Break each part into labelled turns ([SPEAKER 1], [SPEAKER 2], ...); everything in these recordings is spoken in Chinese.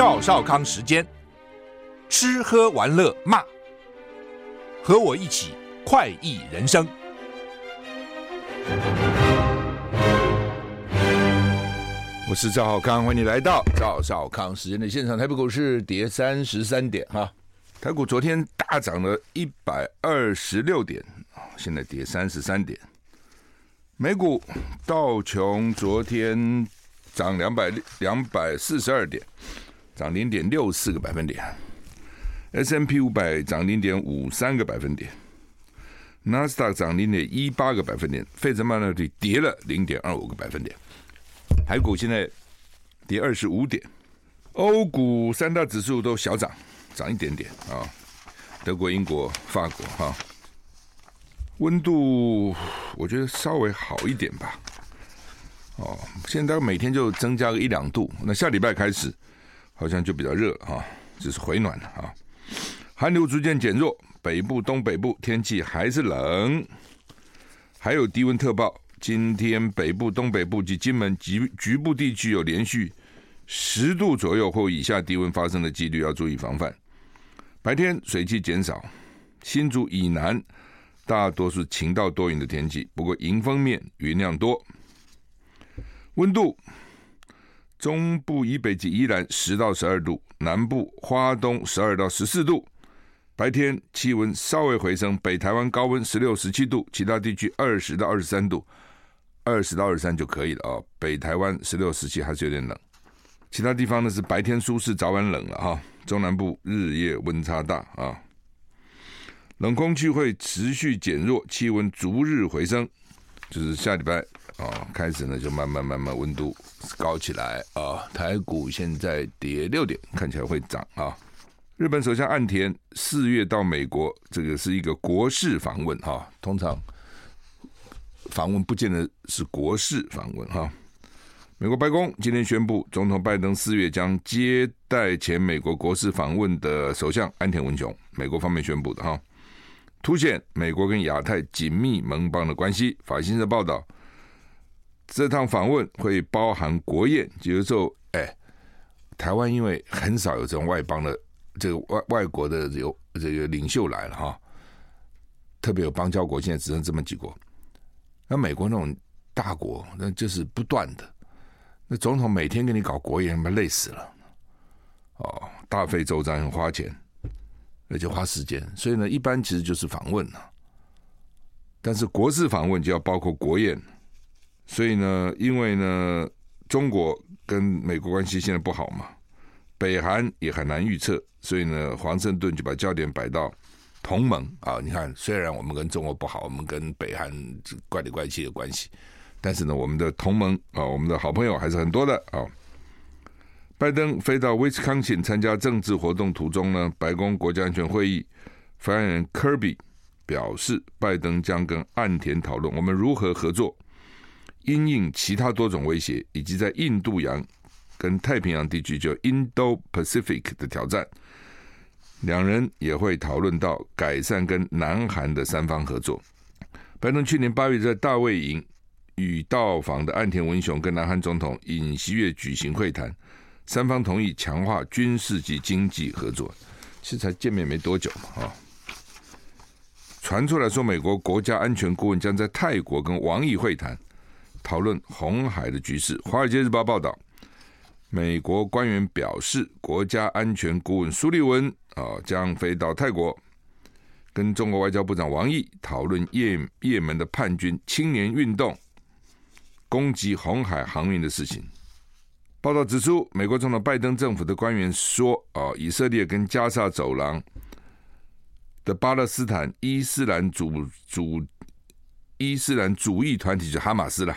[SPEAKER 1] 赵少康时间，吃喝玩乐骂，和我一起快意人生。我是赵少康，欢迎你来到赵少康时间的现场。台北股市跌三十三点哈，台股昨天大涨了一百二十六点，现在跌三十三点。美股道琼昨天涨两百两百四十二点，涨零点六四个百分点，S M P 五百涨零点五三个百分点；纳斯达克涨零点一八个百分点；费城半导体跌了零点二五个百分点。台股现在跌二十五点，欧股三大指数都小涨，涨一点点啊。德国、英国、法国哈。温度我觉得稍微好一点吧，哦，现在每天就增加个一两度，那下礼拜开始好像就比较热哈，就是回暖了啊。寒流逐渐减弱，北部、东北部天气还是冷，还有低温特报。今天北部、东北部及金门局局部地区有连续十度左右或以下低温发生的几率，要注意防范。白天水汽减少，新竹以南。大多数晴到多云的天气，不过迎风面云量多。温度，中部以北及宜兰十到十二度，南部花东十二到十四度。白天气温稍微回升，北台湾高温十六、十七度，其他地区二十到二十三度，二十到二十三就可以了啊。北台湾十六、十七还是有点冷，其他地方呢是白天舒适，早晚冷了哈。中南部日夜温差大啊。冷空气会持续减弱，气温逐日回升，就是下礼拜、哦、开始呢，就慢慢慢慢温度高起来啊、台股现在跌六点，看起来会涨啊、日本首相岸田四月到美国，这个是一个国事访问哈、通常访问不见得是国事访问哈、美国白宫今天宣布，总统拜登四月将接待前美国国事访问的首相岸田文雄，美国方面宣布的哈。凸显美国跟亚太紧密盟邦的关系。法新社报道，这趟访问会包含国宴，就是说，哎，台湾因为很少有这种外邦的这个外外国的有这个领袖来了哈，特别有邦交国，现在只剩这么几国。那美国那种大国，那就是不断的，那总统每天给你搞国宴，他妈累死了。哦，大费周章，很花钱。而且花时间，所以呢，一般其实就是访问了。但是国事访问就要包括国宴，所以呢，因为呢，中国跟美国关系现在不好嘛，北韩也很难预测，所以呢，华盛顿就把焦点摆到同盟啊。你看，虽然我们跟中国不好，我们跟北韩怪里怪气的关系，但是呢，我们的同盟啊，我们的好朋友还是很多的啊。拜登飞到威斯康星参加政治活动途中呢，白宫国家安全会议发言人科比表示，拜登将跟岸田讨论我们如何合作，因应其他多种威胁，以及在印度洋跟太平洋地区就 Indo-Pacific 的挑战。两人也会讨论到改善跟南韩的三方合作。拜登去年八月在大卫营与到访的岸田文雄跟南韩总统尹锡悦举行会谈。三方同意强化军事及经济合作，其实才见面没多久嘛，啊！传出来说，美国国家安全顾问将在泰国跟王毅会谈，讨论红海的局势。《华尔街日报》报道，美国官员表示，国家安全顾问苏利文啊将飞到泰国，跟中国外交部长王毅讨论叶叶门的叛军青年运动攻击红海航运的事情。报道指出，美国总统拜登政府的官员说：“啊，以色列跟加沙走廊的巴勒斯坦伊斯兰主主伊斯兰主义团体就哈马斯了。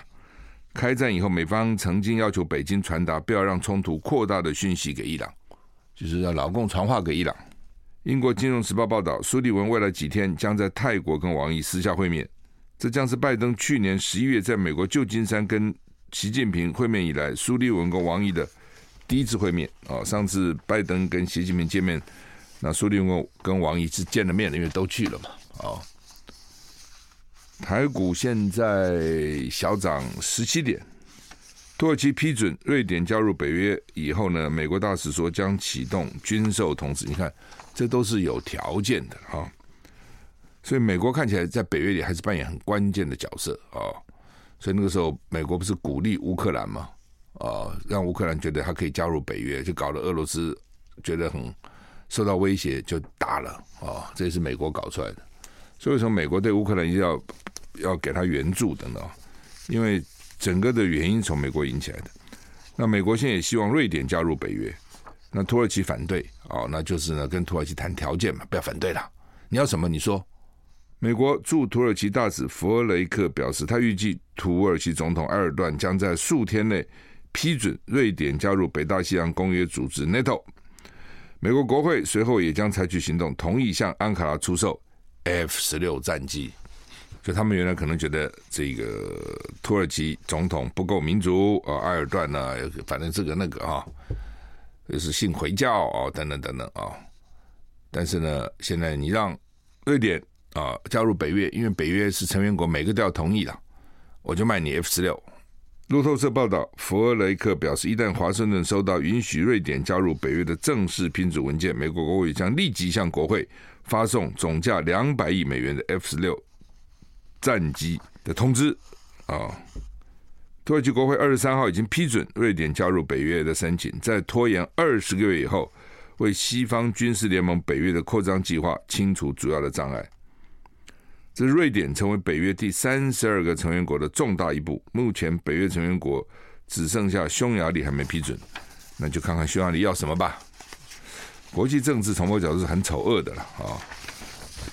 [SPEAKER 1] 开战以后，美方曾经要求北京传达不要让冲突扩大的讯息给伊朗，就是要老共传话给伊朗。”英国金融时报报道，苏利文未来几天将在泰国跟王毅私下会面，这将是拜登去年十一月在美国旧金山跟。习近平会面以来，苏利文跟王毅的第一次会面啊！上次拜登跟习近平见面，那苏利文跟王毅是见了面的，因为都去了嘛。啊，台股现在小涨十七点，土耳其批准瑞典加入北约以后呢，美国大使说将启动军售通知。你看，这都是有条件的哈。所以美国看起来在北约里还是扮演很关键的角色啊。所以那个时候，美国不是鼓励乌克兰吗？啊，让乌克兰觉得他可以加入北约，就搞得俄罗斯觉得很受到威胁，就打了啊。这也是美国搞出来的。所以从美国对乌克兰一定要要给他援助等等，因为。整个的原因从美国引起来的，那美国现在也希望瑞典加入北约，那土耳其反对哦，那就是呢跟土耳其谈条件嘛，不要反对了，你要什么你说。美国驻土耳其大使弗雷克表示，他预计土耳其总统埃尔段将在数天内批准瑞典加入北大西洋公约组织 NATO。美国国会随后也将采取行动，同意向安卡拉出售 F 十六战机。就他们原来可能觉得这个土耳其总统不够民主啊，埃尔段呢，反正这个那个啊，就是信回教啊，等等等等啊。但是呢，现在你让瑞典啊加入北约，因为北约是成员国，每个都要同意的，我就卖你 F 十六。路透社报道，弗尔雷克表示，一旦华盛顿收到允许瑞典加入北约的正式批准文件，美国国会将立即向国会发送总价两百亿美元的 F 十六。战机的通知啊，土耳其国会二十三号已经批准瑞典加入北约的申请，在拖延二十个月以后，为西方军事联盟北约的扩张计划清除主要的障碍。这是瑞典成为北约第三十二个成员国的重大一步。目前北约成员国只剩下匈牙利还没批准，那就看看匈牙利要什么吧。国际政治从某角度是很丑恶的了啊，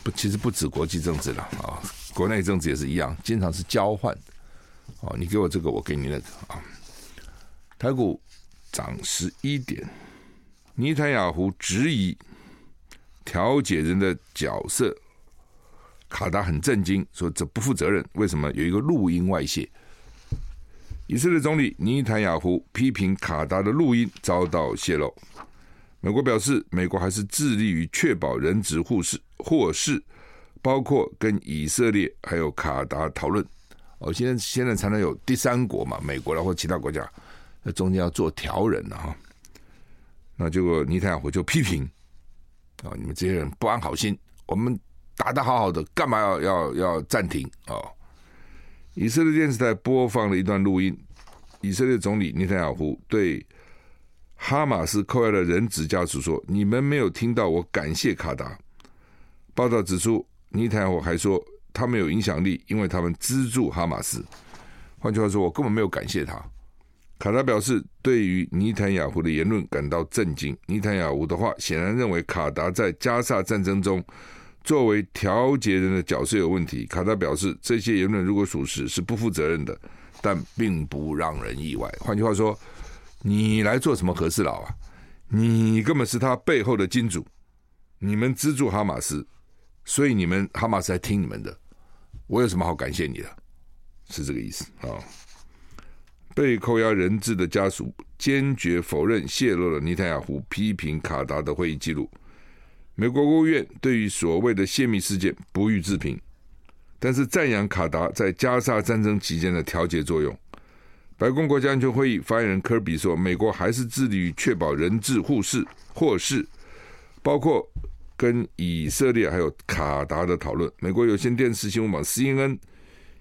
[SPEAKER 1] 不，其实不止国际政治了啊。国内政治也是一样，经常是交换哦，你给我这个，我给你那个啊。台股涨十一点，尼坦雅胡质疑调解人的角色，卡达很震惊，说这不负责任。为什么有一个录音外泄？以色列总理尼坦雅胡批评卡达的录音遭到泄露。美国表示，美国还是致力于确保人质获释获释。包括跟以色列还有卡达讨论，哦，现在现在才能有第三国嘛，美国然后其他国家，那中间要做调人了哈。那结果尼坦雅胡就批评，啊，你们这些人不安好心，我们打得好好的，干嘛要要要暂停啊？以色列电视台播放了一段录音，以色列总理尼坦雅胡对哈马斯扣押的人质家属说：“你们没有听到我感谢卡达。”报道指出。尼坦雅胡还说，他们有影响力，因为他们资助哈马斯。换句话说，我根本没有感谢他。卡达表示，对于尼坦雅胡的言论感到震惊。尼坦雅胡的话显然认为卡达在加萨战争中作为调解人的角色有问题。卡达表示，这些言论如果属实，是不负责任的，但并不让人意外。换句话说，你来做什么和事佬啊？你根本是他背后的金主，你们资助哈马斯。所以你们哈马斯在听你们的，我有什么好感谢你的？是这个意思啊、被扣押人质的家属坚决否认泄露了尼坦雅胡批评卡达的会议记录。美国国务院对于所谓的泄密事件不予置评，但是赞扬卡达在加沙战争期间的调解作用。白宫国家安全会议发言人科比说：“美国还是致力于确保人质护释，获释，包括。”跟以色列还有卡达的讨论，美国有线电视新闻网 CNN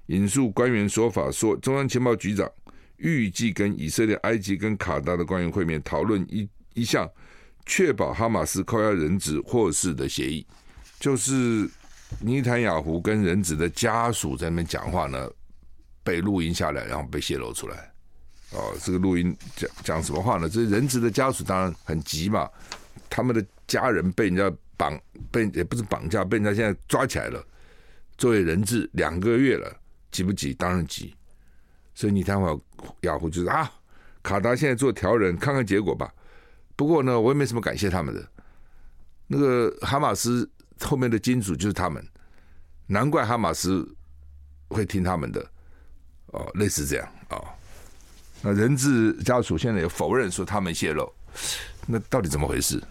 [SPEAKER 1] 引述官员说法说，中央情报局长预计跟以色列、埃及跟卡达的官员会面，讨论一一项确保哈马斯扣押人质获释的协议。就是尼坦雅胡跟人质的家属在那边讲话呢，被录音下来，然后被泄露出来。哦，这个录音讲讲什么话呢？这人质的家属当然很急嘛，他们的家人被人家。绑被也不是绑架，被人家现在抓起来了，作为人质两个月了，急不急？当然急。所以尼坦雅虎就是啊，卡达现在做调人，看看结果吧。不过呢，我也没什么感谢他们的。那个哈马斯后面的金主就是他们，难怪哈马斯会听他们的哦，类似这样、哦。那人质家属现在也否认说他们泄露，那到底怎么回事？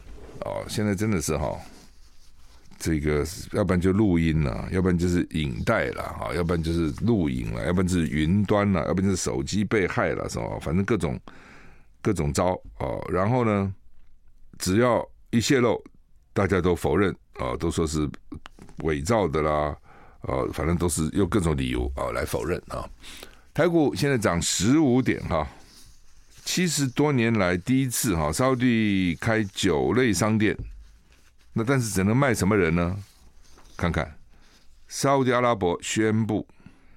[SPEAKER 1] 哦，现在真的是哈。这个要不然就录音了，要不然就是影带了哈，要不然就是录影了，要不然就是云端了，要不然就是手机被害了，是吧？反正各种各种招哦。然后呢，只要一泄露，大家都否认啊，都说是伪造的啦，呃，反正都是用各种理由啊来否认啊。台股现在涨十五点哈，七十多年来第一次哈，沙地开酒类商店。那但是只能卖什么人呢？看看，沙乌地阿拉伯宣布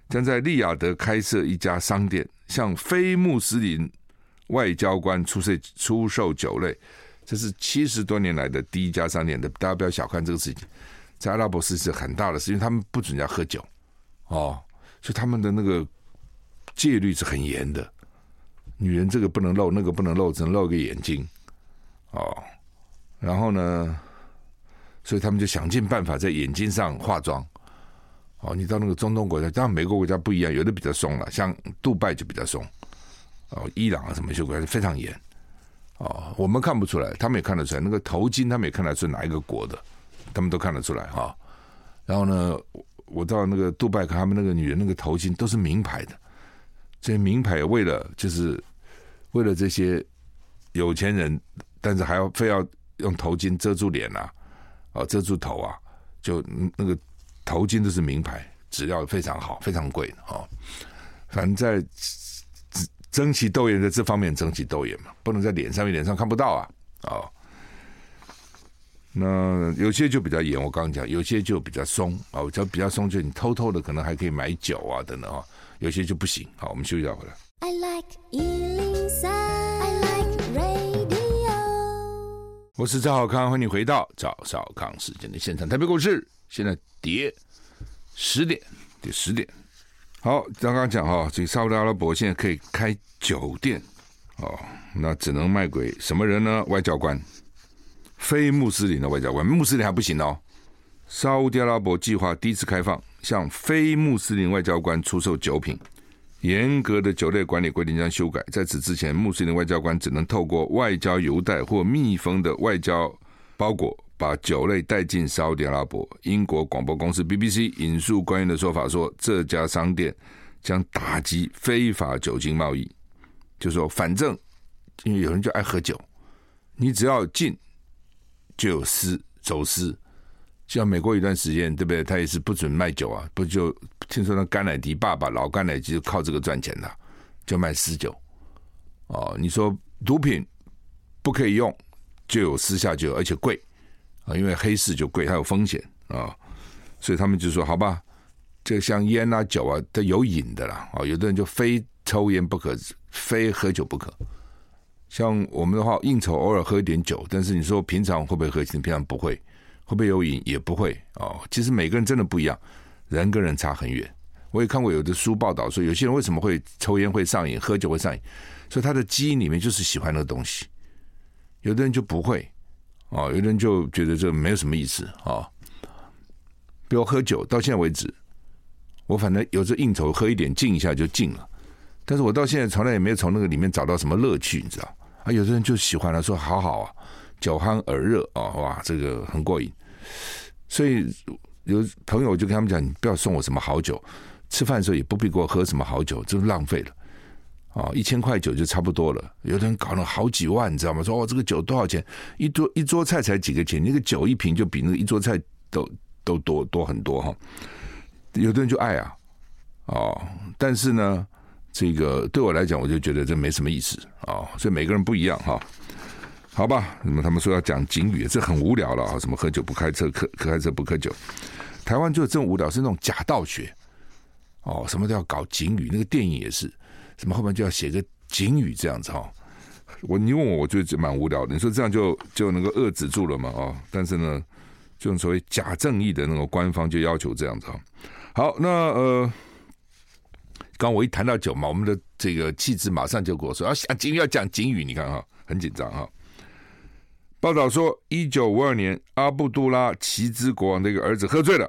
[SPEAKER 1] 将在利雅得开设一家商店，向非穆斯林外交官出售出售酒类。这是七十多年来的第一家商店的，大家不要小看这个事情，在阿拉伯是是很大的事，因为他们不准人家喝酒哦，所以他们的那个戒律是很严的，女人这个不能露，那个不能露，只能露个眼睛哦，然后呢？所以他们就想尽办法在眼睛上化妆。哦，你到那个中东国家，当然每个国家不一样，有的比较松了，像杜拜就比较松。哦，伊朗啊什么些国家非常严。哦，我们看不出来，他们也看得出来。那个头巾，他们也看得出哪一个国的，他们都看得出来哈。然后呢，我到那个杜拜看他们那个女人那个头巾都是名牌的，这些名牌为了就是为了这些有钱人，但是还要非要用头巾遮住脸啊。哦，遮住头啊，就那个头巾都是名牌，质量非常好，非常贵的哦。反正在争奇斗艳，在这方面争奇斗艳嘛，不能在脸上，面脸上看不到啊。哦，那有些就比较严，我刚刚讲，有些就比较松啊。我讲比较松，就你偷偷的可能还可以买酒啊等等啊。有些就不行。好，我们休息一下回来。I like 我是赵少康，欢迎你回到赵少康时间的现场。台北股市现在跌十点，跌十点。好，刚刚讲哈，这个沙乌地阿拉伯现在可以开酒店哦，那只能卖给什么人呢？外交官，非穆斯林的外交官，穆斯林还不行哦。沙乌地阿拉伯计划第一次开放，向非穆斯林外交官出售酒品。严格的酒类管理规定将修改。在此之前，穆斯林外交官只能透过外交邮袋或密封的外交包裹把酒类带进沙乌地阿拉伯。英国广播公司 BBC 引述官员的说法说，这家商店将打击非法酒精贸易。就说反正因为有人就爱喝酒，你只要进就有私走私。像美国一段时间，对不对？他也是不准卖酒啊，不就听说那甘乃迪爸爸老甘乃迪就靠这个赚钱的，就卖私酒。哦，你说毒品不可以用，就有私下酒，而且贵啊，因为黑市就贵，它有风险啊，所以他们就说好吧，这像烟啊酒啊都有瘾的啦啊，有的人就非抽烟不可，非喝酒不可。像我们的话，应酬偶尔喝一点酒，但是你说平常会不会喝？平常不会。会不会有瘾？也不会哦。其实每个人真的不一样，人跟人差很远。我也看过有的书报道说，有些人为什么会抽烟会上瘾，喝酒会上瘾，所以他的基因里面就是喜欢那个东西。有的人就不会哦，有的人就觉得这没有什么意思啊、哦。比如喝酒，到现在为止，我反正有时候应酬喝一点，静一下就静了。但是我到现在从来也没有从那个里面找到什么乐趣，你知道啊？有的人就喜欢了，说好好啊，酒酣耳热啊，哇，这个很过瘾。所以有朋友就跟他们讲：“你不要送我什么好酒，吃饭的时候也不必给我喝什么好酒，这是浪费了啊！一千块酒就差不多了。有的人搞了好几万，你知道吗？说哦，这个酒多少钱？一桌一桌菜才几个钱，那个酒一瓶就比那个一桌菜都都多多很多哈。有的人就爱啊，哦，但是呢，这个对我来讲，我就觉得这没什么意思啊。所以每个人不一样哈。”好吧，那么他们说要讲警语，这很无聊了啊！什么喝酒不开车，开开车不喝酒，台湾就这种无聊，是那种假道学哦，什么都要搞警语，那个电影也是，什么后面就要写个警语这样子哈。我你问我，我觉得蛮无聊的。你说这样就就能够遏制住了嘛？哦，但是呢，这种所谓假正义的那种官方就要求这样子哈。好，那呃，刚我一谈到酒嘛，我们的这个气质马上就跟我说要讲警语，要讲警语，你看哈，很紧张哈。报道说，一九五二年，阿布杜拉奇兹国王的一个儿子喝醉了，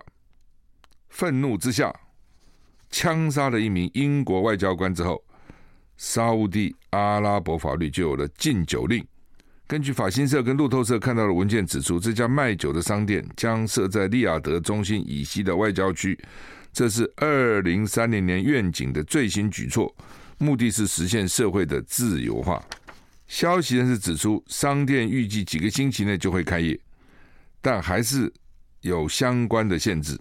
[SPEAKER 1] 愤怒之下枪杀了一名英国外交官之后，沙乌地阿拉伯法律就有了禁酒令，根据法新社跟路透社看到的文件指出，这家卖酒的商店将设在利雅得中心以西的外交区，这是二零三零年愿景的最新举措，目的是实现社会的自由化。消息人士指出，商店预计几个星期内就会开业，但还是有相关的限制，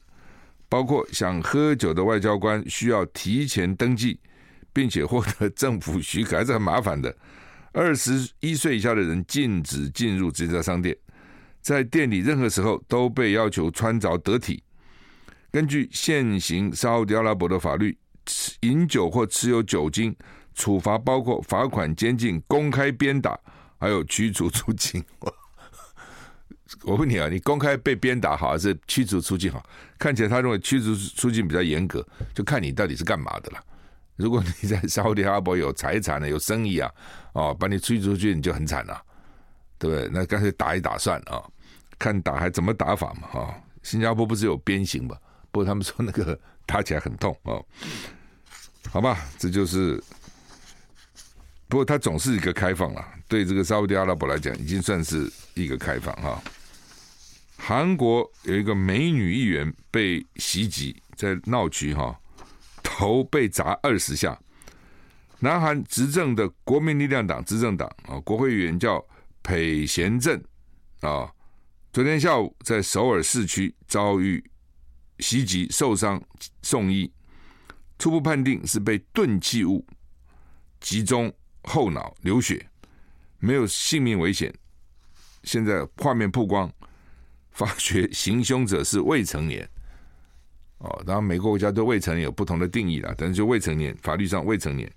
[SPEAKER 1] 包括想喝酒的外交官需要提前登记，并且获得政府许可，还是很麻烦的。二十一岁以下的人禁止进入这家商店，在店里任何时候都被要求穿着得体。根据现行沙乌地阿拉伯的法律，饮酒或持有酒精，处罚包括罚款、监禁、公开鞭打，还有驱逐出境。我问你啊，你公开被鞭打好，还是驱逐出境好？看起来他认为驱逐出境比较严格，就看你到底是干嘛的了。如果你在沙乌地阿拉伯有财产的、有生意啊，哦，把你驱逐出去，你就很惨了，对不对？那干脆打一打算啊，看打还怎么打法嘛，哈。新加坡不是有鞭刑嘛？不过他们说那个打起来很痛啊。好吧，这就是。不过它总是一个开放了，对这个沙乌地阿拉伯来讲，已经算是一个开放哈。韩国有一个美女议员被袭击，在闹区哈。头被砸二十下。南韩执政的国民力量党执政党啊，国会议员叫裴贤正啊，昨天下午在首尔市区遭遇袭击受伤送医，初步判定是被钝器物集中后脑流血，没有性命危险。现在画面曝光，发觉行凶者是未成年。哦，当然，每个国家对未成年有不同的定义啦，但是就未成年，法律上未成年。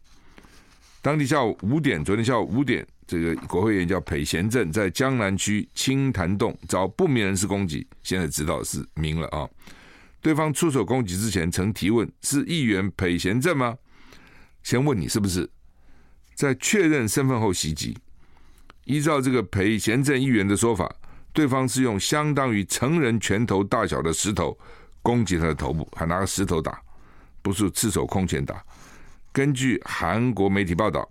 [SPEAKER 1] 当地下午五点，昨天下午五点，这个国会议员叫裴贤正，在江南区清潭洞遭不明人士攻击，现在知道是明了啊。对方出手攻击之前，曾提问是议员裴贤正吗？先问你是不是，在确认身份后袭击。依照这个裴贤正议员的说法，对方是用相当于成人拳头大小的石头。攻击他的头部，还拿个石头打，不是赤手空拳打。根据韩国媒体报道，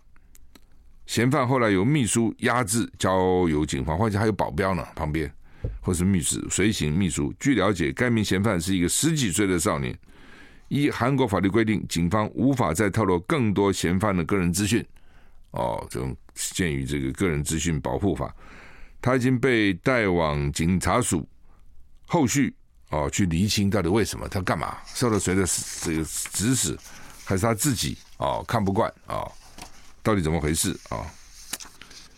[SPEAKER 1] 嫌犯后来由秘书压制交由警方，或者还有保镖呢，旁边或是秘书随行秘书。据了解，该名嫌犯是一个十几岁的少年。依韩国法律规定，警方无法再透露更多嫌犯的个人资讯。哦，这种鉴于这个个人资讯保护法，他已经被带往警察署，后续。哦，去厘清到底为什么他干嘛？受了谁的这个指使，还是他自己哦看不惯、哦？到底怎么回事啊、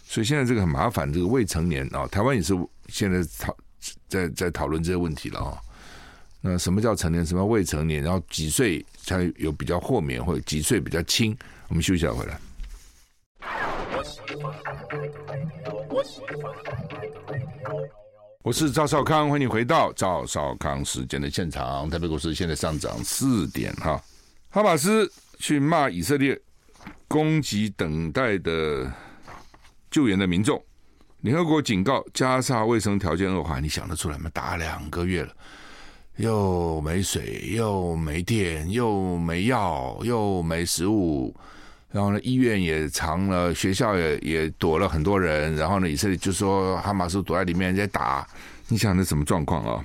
[SPEAKER 1] 所以现在这个很麻烦，这个未成年啊、台湾也是现在讨在在讨论这些问题了啊、那什么叫成年？什么未成年？然后几岁才有比较豁免，或者几岁比较轻？我们休息下回来。我是赵少康，欢迎你回到赵少康时间的现场。台北股市现在上涨四点哈。哈马斯去骂以色列攻击等待的救援的民众。联合国警告加沙卫生条件恶化，你想得出来吗？打两个月了，又没水，又没电，又没药，又没食物。然后呢，医院也藏了，学校也也躲了很多人。然后呢，以色列就说哈马斯躲在里面在打。你想那什么状况啊？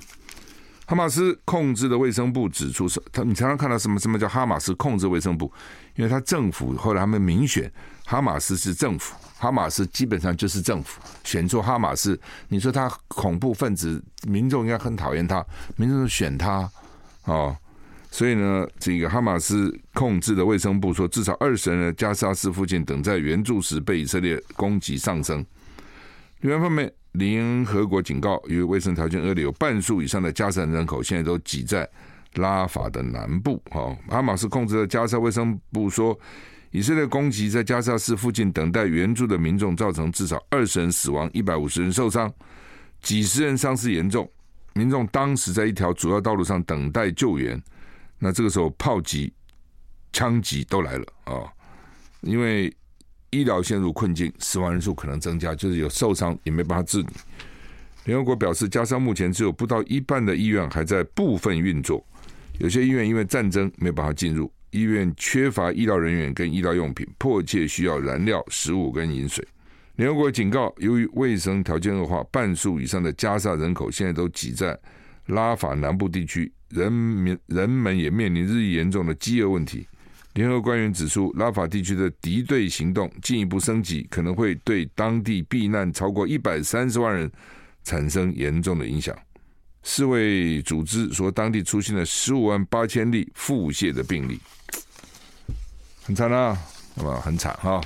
[SPEAKER 1] 哈马斯控制的卫生部指出，是他你常常看到什么什么叫哈马斯控制卫生部？因为他政府后来他们民选哈马斯是政府，哈马斯基本上就是政府选出哈马斯。你说他恐怖分子，民众应该很讨厌他，民众选他哦。所以呢，这个哈马斯控制的卫生部说，至少二十人加沙市附近等在援助时被以色列攻击丧生。另外一方面，联合国警告，由于卫生条件恶劣，有半数以上的加沙人口现在都挤在拉法的南部。哈，哈马斯控制的加沙卫生部说，以色列攻击在加沙市附近等待援助的民众，造成至少二十人死亡，一百五十人受伤，几十人伤势严重。民众当时在一条主要道路上等待救援。那这个时候，炮击、枪击都来了啊！因为医疗陷入困境，死亡人数可能增加，就是有受伤也没办法治理。联合国表示，加沙目前只有不到一半的医院还在部分运作，有些医院因为战争没办法进入，医院缺乏医疗人员跟医疗用品，迫切需要燃料、食物跟饮水。联合国警告，由于卫生条件恶化，半数以上的加沙人口现在都挤在拉法南部地区，人民人们也面临日益严重的饥饿问题。联合官员指出，拉法地区的敌对行动进一步升级，可能会对当地避难超过一百三十万人产生严重的影响。世卫组织说，当地出现了十五万八千例腹泻的病例，很惨啊，那么很惨哈，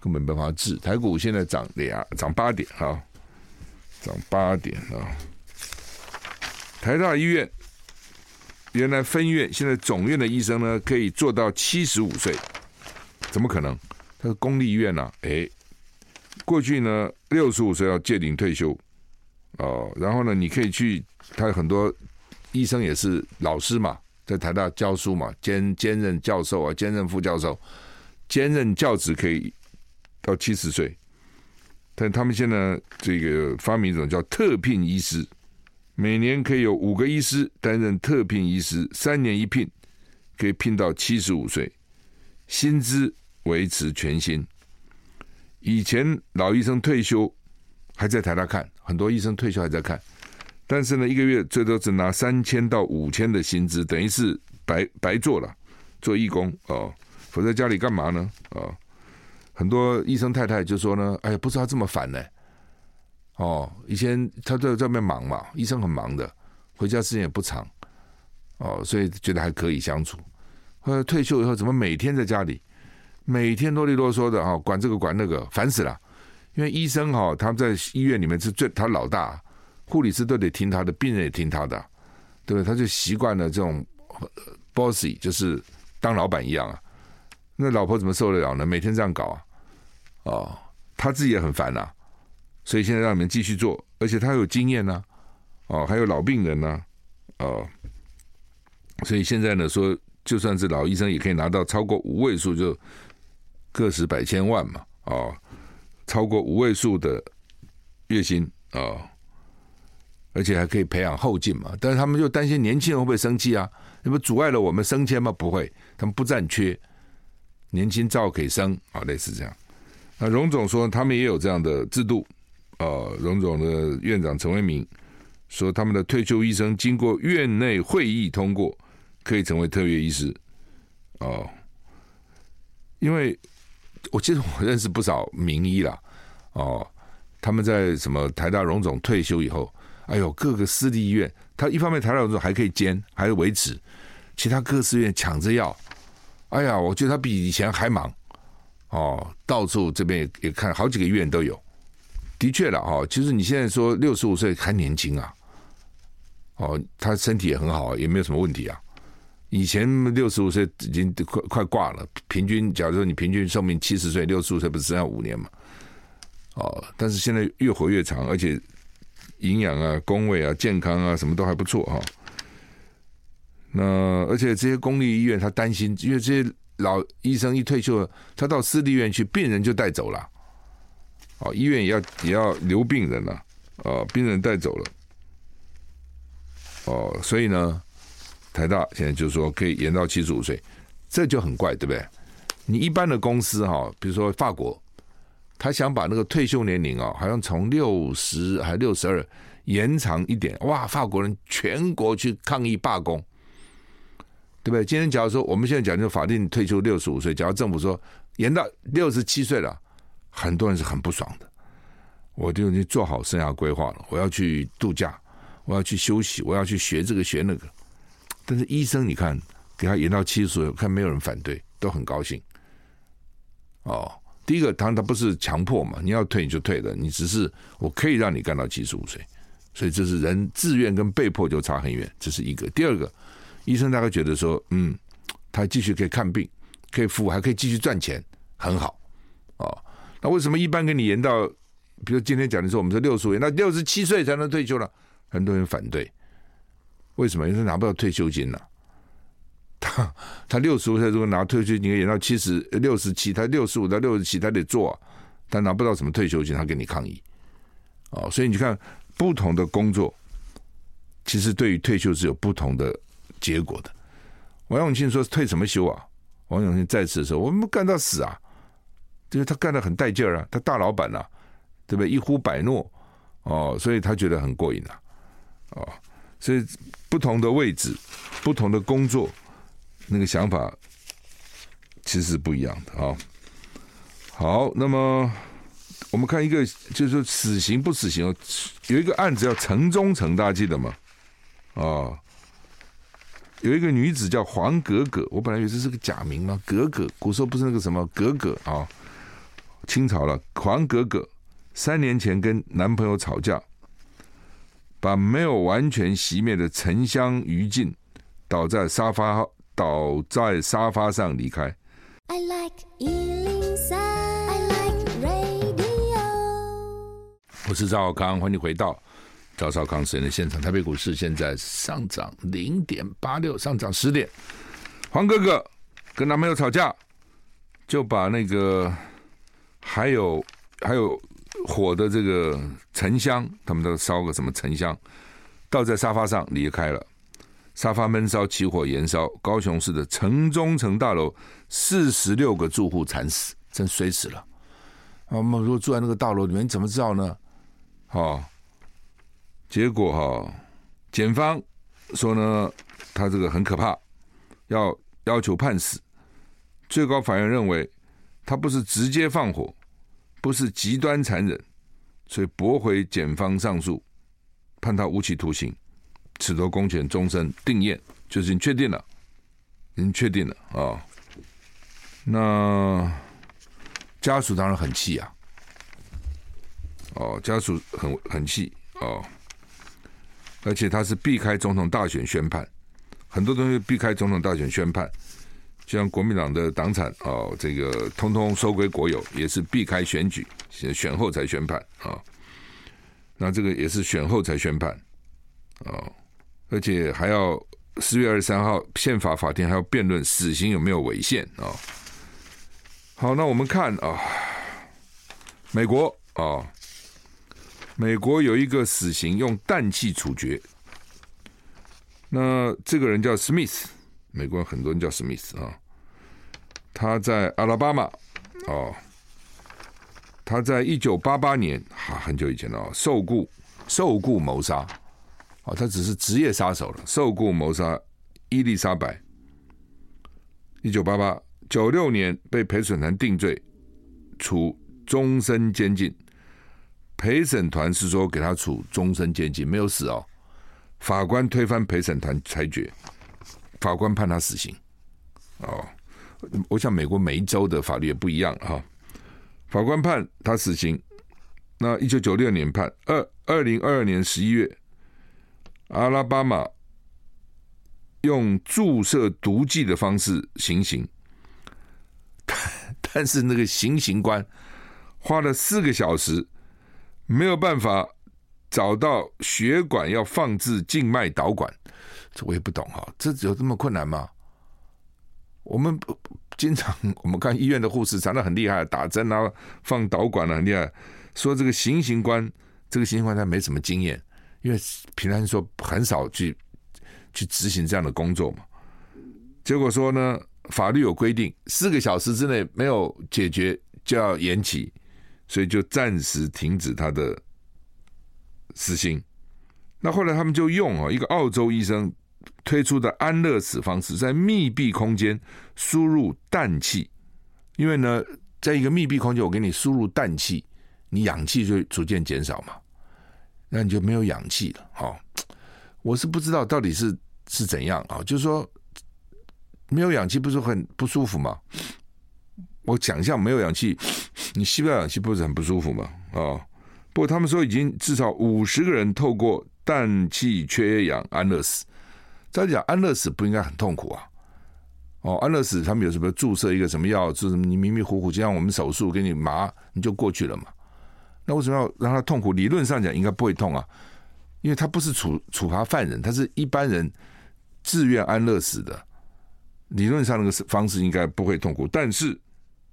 [SPEAKER 1] 根本没办法治。台股现在涨两涨八点哈，涨八点啊。台大医院。原来分院现在总院的医生呢，可以做到七十五岁，怎么可能？他是公立医院呐、啊，哎，过去呢六十五岁要届龄退休，哦，然后呢你可以去，他很多医生也是老师嘛，在台大教书嘛，兼兼任教授啊，兼任副教授，兼任教职可以到七十岁，但他们现在这个发明一种叫特聘医师。每年可以有五个医师担任特聘医师，三年一聘，可以聘到七十五岁，薪资维持全薪。以前老医生退休还在台大看，很多医生退休还在看，但是呢，一个月最多只拿三千到五千的薪资，等于是白白做了，做义工哦，否则家里干嘛呢？哦，很多医生太太就说呢，哎呀，不知道这么烦呢。哦，以前他在在外面忙嘛，医生很忙的，回家时间也不长，哦，所以觉得还可以相处。后来退休以后，怎么每天在家里，每天啰里啰嗦的哈，管这个管那个，烦死了。因为医生哈，他在医院里面是最他老大，护理师都得听他的，病人也听他的，对不对？他就习惯了这种 bossy，就是当老板一样啊。那老婆怎么受得了呢？每天这样搞啊，哦，他自己也很烦呐。所以现在让你们继续做，而且他有经验呢、哦，还有老病人呢、哦，所以现在呢说，就算是老医生也可以拿到超过五位数，就个十百千万嘛，哦，超过五位数的月薪、哦，而且还可以培养后进嘛。但是他们就担心年轻人会不会生气啊？那不阻碍了我们升迁吗？不会，他们不占缺，年轻照可以升啊、类似这样。那荣总说他们也有这样的制度。呃，荣总的院长陈为民说，他们的退休医生经过院内会议通过，可以成为特约医师。哦，因为我记得我认识不少名医啦，哦，他们在什么台大荣总退休以后，哎呦，各个私立医院，他一方面台大荣总还可以兼，还是维持，其他各私院抢着要，哎呀，我觉得他比以前还忙，哦，到处这边也也看好几个医院都有。的确了哈，其实你现在说六十五岁还年轻啊，哦，他身体也很好，也没有什么问题啊。以前六十五岁已经快快挂了，平均假如说你平均寿命七十岁，六十五岁不是剩下五年嘛？哦，但是现在越活越长，而且营养啊、工位啊、健康啊什么都还不错哈。那而且这些公立医院他担心，因为这些老医生一退休，他到私立医院去，病人就带走了。哦，医院也要也要留病人了，啊，病人带走了，哦，所以呢，台大现在就说可以延到七十五岁，这就很怪，对不对？你一般的公司哈，比如说法国，他想把那个退休年龄啊，好像从六十还六十二延长一点，哇，法国人全国去抗议罢工，对不对？今天假如说我们现在讲就法定退休六十五岁，假如政府说延到六十七岁了。很多人是很不爽的，我就已经做好生涯规划了。我要去度假，我要去休息，我要去学这个学那个。但是医生，你看给他延到七十岁，看没有人反对，都很高兴。哦，第一个，他他不是强迫嘛，你要退你就退了，你只是我可以让你干到七十五岁，所以这是人自愿跟被迫就差很远，这是一个。第二个，医生大概觉得说，嗯，他继续可以看病，可以服务，还可以继续赚钱，很好，那为什么一般给你延到，比如今天讲的时候，我们说六十岁，那六十七岁才能退休了，很多人反对。为什么？因为他拿不到退休金了。他他六十五岁如果拿退休金延到七十六十七，他六十五到六十七他得做，啊他拿不到什么退休金，他跟你抗议。哦，所以你看，不同的工作，其实对于退休是有不同的结果的。王永庆说退什么休啊？王永庆在此的时候，我们干到死啊！就是他干得很带劲儿啊，他大老板呐、啊，对不对？一呼百诺哦，所以他觉得很过瘾啊，哦，所以不同的位置、不同的工作，那个想法其实是不一样的啊、好，那么我们看一个，就是说死刑不死刑，有一个案子叫城中城，大家记得吗？啊、哦。有一个女子叫黄格格，我本来以为这是个假名嘛，格格，古时候不是那个什么格格啊？清朝了，黄格格三年前跟男朋友吵架，把没有完全熄灭的沉香余烬倒在沙发倒在沙发上离开。I like 103, I like radio。我是赵少康，欢迎回到。赵少康时间的现场，台北股市现在上涨零点八六，上涨十点。黄哥哥跟男朋友吵架，就把那个还有还有火的这个沉香，他们都烧个什么沉香，倒在沙发上离开了。沙发闷烧起火延烧，高雄市的城中城大楼四十六个住户惨死，真衰死了。啊我们如果住在那个大楼里面，怎么知道呢？哦。结果哈，检方说呢，他这个很可怕，要要求判死。最高法院认为他不是直接放火，不是极端残忍，所以驳回检方上诉，判他无期徒刑，褫夺公权终身，定谳，就是已经确定了，已经确定了啊、哦。那家属当然很气啊，哦，家属很很气哦。而且他是避开总统大选宣判，很多东西避开总统大选宣判，就像国民党的党产哦，这个通通收归国有，也是避开选举，选后才宣判啊、哦。那这个也是选后才宣判、哦，而且还要四月二十三号宪法法庭还要辩论死刑有没有违宪啊、好，那我们看啊、美国啊。哦美国有一个死刑用氮气处决，那这个人叫史密斯，美国人很多人叫史密斯啊。他在阿拉巴马哦，他在一九八八年哈很久以前了，受雇受雇谋杀哦，他只是职业杀手了，受雇谋杀伊丽莎白。一九八八九六年被陪审团定罪，处终身监禁。陪审团是说给他处终身监禁，没有死哦。法官推翻陪审团裁决，法官判他死刑。哦，我想美国每一州的法律也不一样哈。法官判他死刑，那一九九六年判，二二零二二年十一月，阿拉巴马用注射毒剂的方式行刑，但但是那个行刑官花了四个小时。没有办法找到血管要放置静脉导管，这我也不懂哈，这有这么困难吗？我们经常我们看医院的护士，长得很厉害，打针啊、放导管啊，很厉害。说这个行刑官，这个行刑官他没什么经验，因为平常说很少去去执行这样的工作嘛。结果说呢，法律有规定，四个小时之内没有解决就要延期。所以就暂时停止他的死刑。那后来他们就用啊一个澳洲医生推出的安乐死方式，在密闭空间输入氮气。因为呢，在一个密闭空间，我给你输入氮气，你氧气就逐渐减少嘛，那你就没有氧气了。哈，我是不知道到底是是怎样啊，就是说没有氧气不是很不舒服吗？我想象没有氧气，你吸不到氧气不是很不舒服吗？啊、哦，不过他们说已经至少五十个人透过氮气缺氧安乐死。再讲安乐死不应该很痛苦啊？哦，安乐死他们有什么注射一个什么药，就是你迷迷糊糊，就像我们手术给你麻，你就过去了嘛。那为什么要让他痛苦？理论上讲应该不会痛啊，因为他不是处处罚犯人，他是一般人自愿安乐死的，理论上那个方式应该不会痛苦，但是。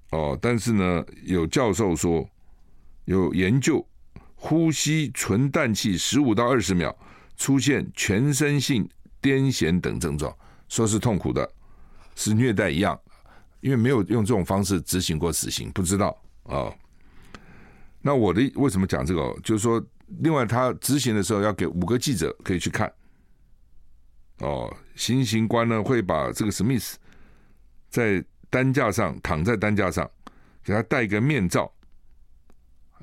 [SPEAKER 1] 哦，但是呢，有教授说，有研究呼吸纯氮气十五到二十秒，出现全身性癫痫等症状，说是痛苦的，是虐待一样，因为没有用这种方式执行过死刑，不知道啊。那我的为什么讲这个？就是说，另外他执行的时候要给五个记者可以去看。哦，行刑官呢会把这个史密斯在担架上躺在担架上，给他戴一个面罩，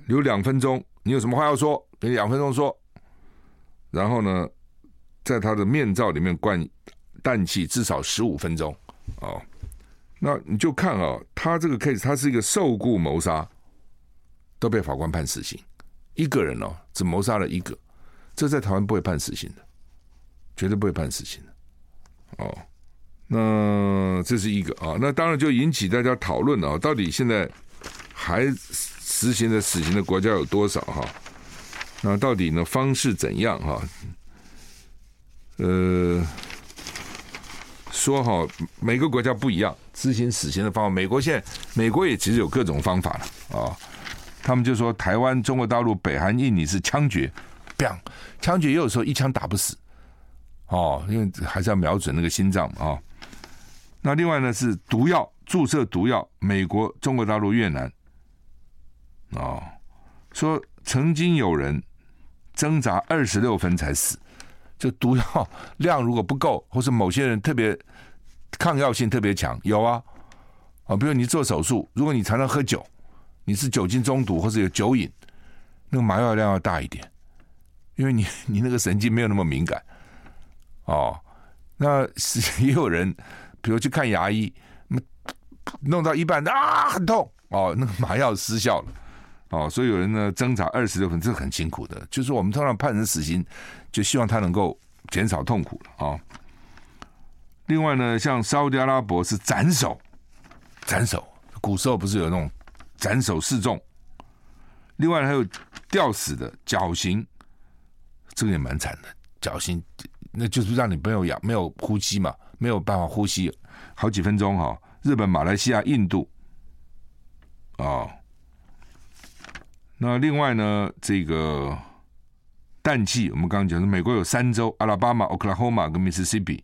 [SPEAKER 1] 留两分钟，你有什么话要说，给你两分钟说。然后呢，在他的面罩里面灌氮气，至少十五分钟。哦，那你就看啊、哦，他这个 case，他是一个受雇谋杀，都被法官判死刑。一个人哦，只谋杀了一个，这在台湾不会判死刑的，绝对不会判死刑的。哦，那这是一个啊、那当然就引起大家讨论了啊，到底现在还实行的死刑的国家有多少哈？那到底呢方式怎样哈？呃。说哈，每个国家不一样，执行死刑的方法。美国现在，美国也其实有各种方法了啊、他们就说，台湾、中国大陆、北韩、印尼是枪决，砰，枪决也有时候一枪打不死，哦，因为还是要瞄准那个心脏啊、哦。那另外呢是毒药，注射毒药，美国、中国大陆、越南，哦，说曾经有人挣扎二十六分才死。这毒药量如果不够，或是某些人特别抗药性特别强，有啊，啊，比如你做手术，如果你常常喝酒，你是酒精中毒或者有酒瘾，那个麻药量要大一点，因为你 你那个神经没有那么敏感，哦，那是也有人，比如去看牙医，弄到一半啊很痛，哦，那个麻药失效了。哦，所以有人呢挣扎二十六分，这是很辛苦的。就是我们通常判人死刑，就希望他能够减少痛苦了啊。另外呢，像沙乌地阿拉伯是斩首，斩首，古时候不是有那种斩首示众？另外还有吊死的、绞刑，这个也蛮惨的。绞刑，那就是让你没有氧、没有呼吸嘛，没有办法呼吸好几分钟哈。日本、马来西亚、印度，啊。那另外呢，这个氮气，我们刚刚讲的，美国有三州：阿拉巴马、奥克拉荷马跟密西西比。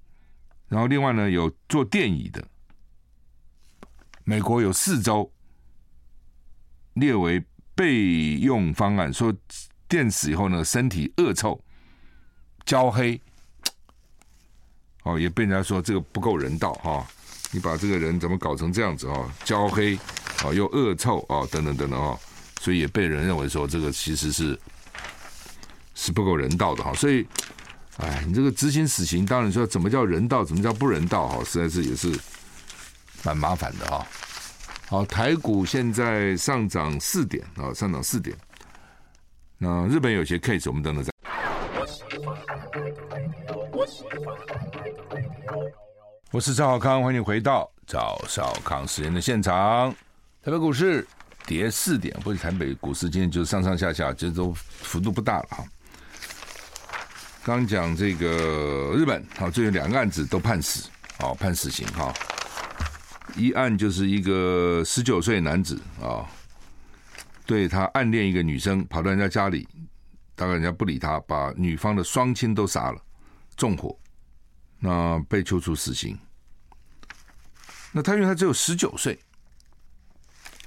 [SPEAKER 1] 然后另外呢，有做电椅的，美国有四州列为备用方案，说电死以后呢，身体恶臭、焦黑，哦，也被人家说这个不够人道哈。你把这个人怎么搞成这样子啊？焦黑啊，又恶臭啊，等等等等啊。所以也被人认为说这个其实是是不够人道的哈，所以，哎，你这个执行死刑，当然说怎么叫人道，怎么叫不人道哈，实在是也是蛮麻烦的哈。好，台股现在上涨四点啊，上涨四点。那日本有些 case，我们等等再。我是赵少康，欢迎回到赵少康时间的现场，台北股市。跌四点，或者台北股市今天就上上下下，这都幅度不大了哈。刚讲这个日本，好，最近两个案子都判死，好，判死刑哈。一案就是一个十九岁男子啊，对他暗恋一个女生，跑到人家家里，大概人家不理他，把女方的双亲都杀了，纵火，那被求处死刑。那他因为他只有十九岁。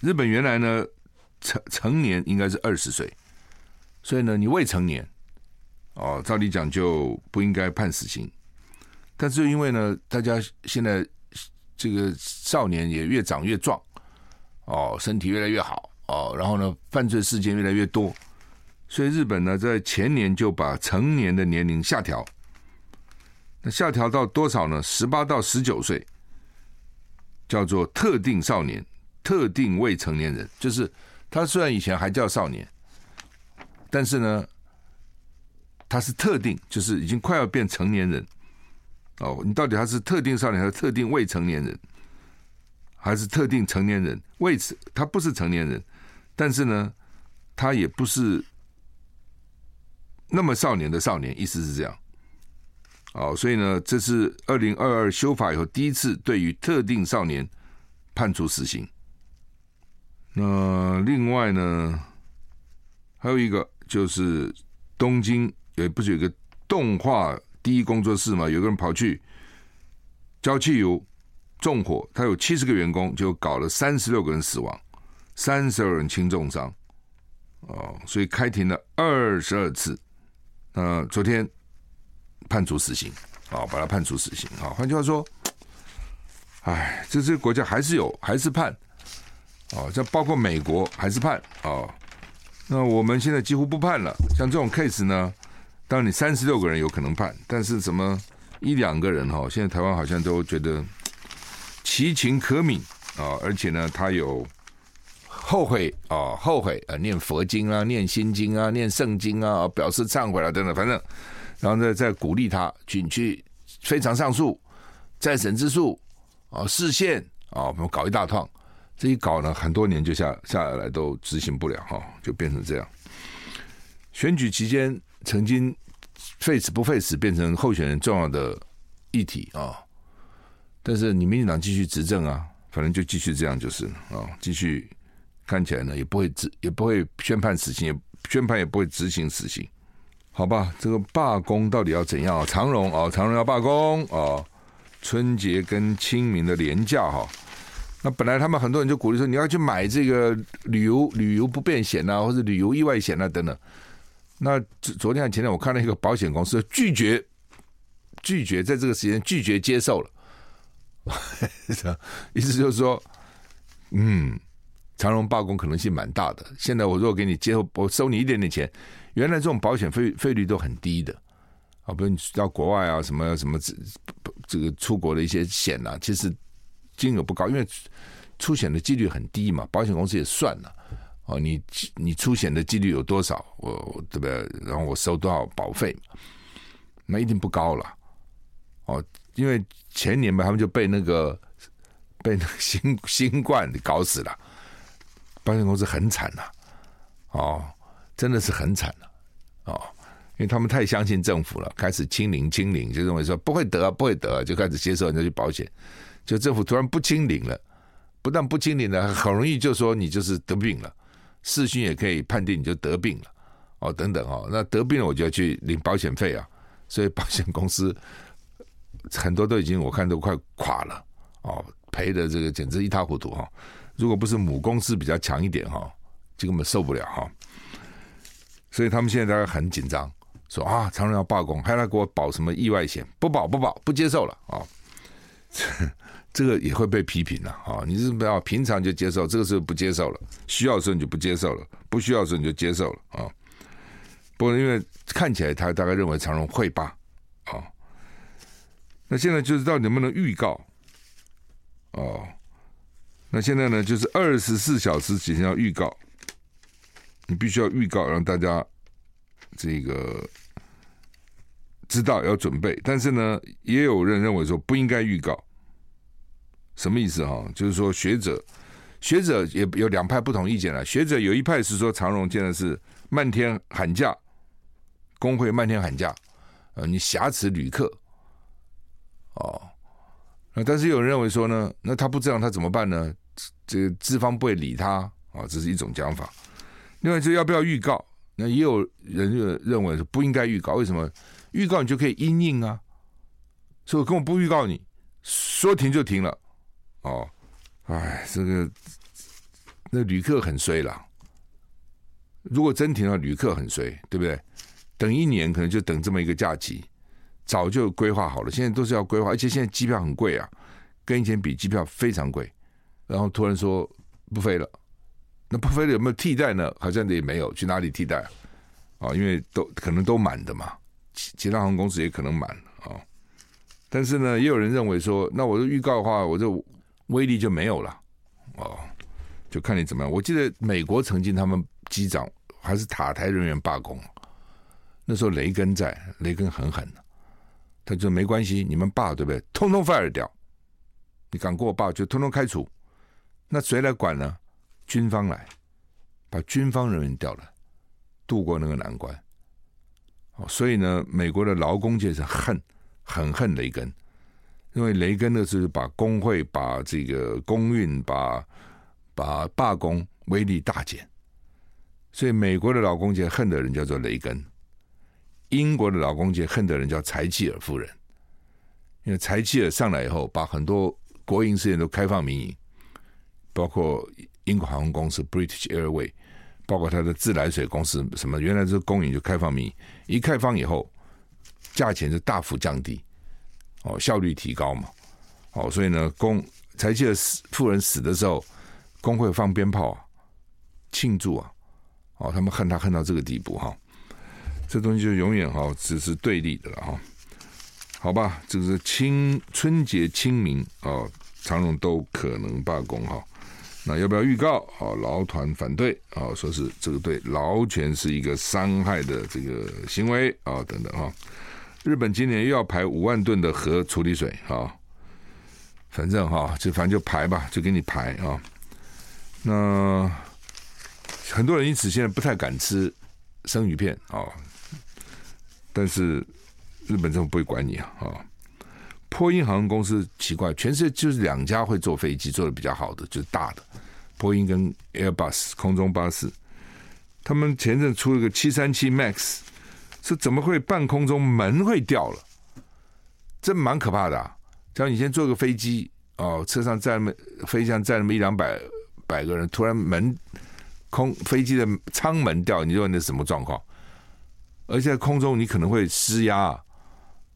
[SPEAKER 1] 日本原来呢，成成年应该是二十岁，所以呢，你未成年，哦，照理讲就不应该判死刑。但是因为呢，大家现在这个少年也越长越壮，哦，身体越来越好，哦，然后呢，犯罪事件越来越多，所以日本呢，在前年就把成年的年龄下调。那下调到多少呢？十八到十九岁，叫做特定少年。特定未成年人，就是他虽然以前还叫少年，但是呢，他是特定，就是已经快要变成年人。哦，你到底他是特定少年还是特定未成年人，还是特定成年人？未成，他不是成年人，但是呢，他也不是那么少年的少年，意思是这样。哦，所以呢，这是二零二二修法以后第一次对于特定少年判处死刑。那另外呢，还有一个就是东京，也不是有个动画第一工作室嘛？有个人跑去浇汽油纵火，他有七十个员工，就搞了三十六个人死亡，三十二人轻重伤，哦，所以开庭了二十二次。那昨天判处死刑，啊，把他判处死刑，啊，换句话说，哎，这这个国家还是有，还是判，啊，这包括美国还是判，啊，那我们现在几乎不判了。像这种 case 呢，当你三十六个人有可能判，但是什么一两个人哈，现在台湾好像都觉得其情可悯啊，而且呢，他有后悔啊，后悔啊，念佛经啊，念心经啊，念圣经啊，表示忏悔了等等，反正，然后再再鼓励他去去非常上诉、再审之诉啊，视线啊，我们搞一大趟，这一搞呢，很多年就下下来都执行不了哈，就变成这样。选举期间曾经废死不废死变成候选人重要的议题啊，但是你民进党继续执政啊，反正就继续这样就是啊，继续。看起来呢，也不会执，也不会宣判死刑，也宣判也不会执行死刑，好吧？这个罢工到底要怎样？长荣啊，长荣要罢工啊！春节跟清明的连假哈，那本来他们很多人就鼓励说，你要去买这个旅游旅游不便险啊，或者旅游意外险啊等等。那昨天前天我看了一个保险公司拒绝拒绝在这个时间拒绝接受了，意思就是说，嗯。长荣罢工可能性蛮大的。现在我如果给你接受，我收你一点点钱，原来这种保险费费率都很低的啊，比如你到国外啊，什么什么这这个出国的一些险啊，其实金额不高，因为出险的几率很低嘛。保险公司也算了哦，你你出险的几率有多少，我对不对？然后我收多少保费，那一定不高了哦。因为前年吧，他们就被那个被那个 新新冠搞死了。保险公司很惨呐，哦，真的是很惨了，哦，因为他们太相信政府了，开始清零清零，就认为说不会得不会得，就开始接受人家去保险，就政府突然不清零了，不但不清零了，很容易就说你就是得病了，视讯也可以判定你就得病了，哦，等等哦，那得病了我就要去领保险费啊，所以保险公司很多都已经我看都快垮了，哦，赔的这个简直一塌糊涂哈。如果不是母公司比较强一点哈，就根本受不了哈。所以他们现在大家很紧张，说啊，常人要罢工，还要给我保什么意外险？不保不保，不接受了啊！这个也会被批评了啊！你是不要平常就接受，这个时候不接受了，需要的时候你就不接受了，不需要的时候你就接受了啊。不过因为看起来他大概认为长荣会罢啊，那现在就是到底能不能预告哦？那现在呢，就是二十四小时之前要预告，你必须要预告，让大家这个知道要准备。但是呢，也有人认为说不应该预告，什么意思哈？就是说学者学者也有两派不同意见了。学者有一派是说长荣现在是漫天喊价，工会漫天喊价，呃，你挟持旅客，哦。那但是有人认为说呢，那他不这样，他怎么办呢？这个资方不会理他啊，这是一种讲法。另外，就要不要预告？那也有人就认为说不应该预告。为什么？预告你就可以因应啊，所以我根本不预告你，说停就停了。哦，哎，这个那旅客很衰了。如果真停了，旅客很衰，对不对？等一年可能就等这么一个假期。早就规划好了，现在都是要规划，而且现在机票很贵啊，跟以前比机票非常贵。然后突然说不飞了，那不飞了有没有替代呢？好像也没有，去哪里替代啊？啊，因为都可能都满的嘛，其其他航空公司也可能满啊。但是呢，也有人认为说，那我就预告的话，我这威力就没有了哦，就看你怎么样。我记得美国曾经他们机长还是塔台人员罢工，那时候雷根在，雷根很狠。他就没关系，你们罢对不对？通通 fire 掉，你敢给我罢就通通开除。那谁来管呢？军方来，把军方人员调来，渡过那个难关。哦，所以呢，美国的劳工界是恨，很恨雷根，因为雷根呢是把工会、把这个工运、把把罢工威力大减，所以美国的劳工界恨的人叫做雷根。英国的劳工界恨的人叫柴契尔夫人，因为柴契尔上来以后，把很多国营事业都开放民营，包括英国航空公司 British Airways，包括它的自来水公司什么，原来是公营就开放民营，一开放以后，价钱就大幅降低，哦，效率提高嘛，哦，所以呢，工才记得死富人死的时候，工会放鞭炮，庆祝啊，哦，他们恨他恨到这个地步哈，这东西就永远哈只是对立的了哈，好吧，这个是清春节清明啊，长荣都可能罢工哈。那要不要预告啊？劳团反对啊，说是这个对劳权是一个伤害的这个行为啊，等等哈。日本今年又要排五万吨的核处理水啊，反正哈，就反正就排吧，就给你排啊。那很多人因此现在不太敢吃生鱼片啊，但是日本政府不会管你啊啊。波音航空公司奇怪，全世界就是两家会坐飞机做的比较好的，就是大的波音跟 Airbus 空中巴士。他们前阵出了个七三七 MAX，是怎么会半空中门会掉了？这蛮可怕的啊！假如你先坐个飞机哦，车上载那么飞机上载那么一两百百个人，突然门空飞机的舱门掉，你说那什么状况？而且在空中你可能会失压。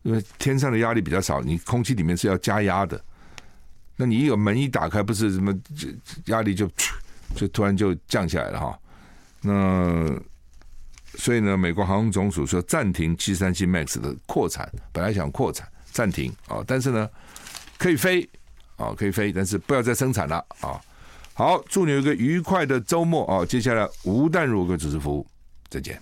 [SPEAKER 1] 因为天上的压力比较少，你空气里面是要加压的。那你一有门一打开，不是什么压力就就突然就降下来了哈。那所以呢，美国航空总署说暂停七三七 MAX 的扩产，本来想扩产暂停啊，但是呢可以飞啊，可以飞，但是不要再生产了啊。好，祝你有一个愉快的周末啊！接下来吴淡如跟主持服务，再见。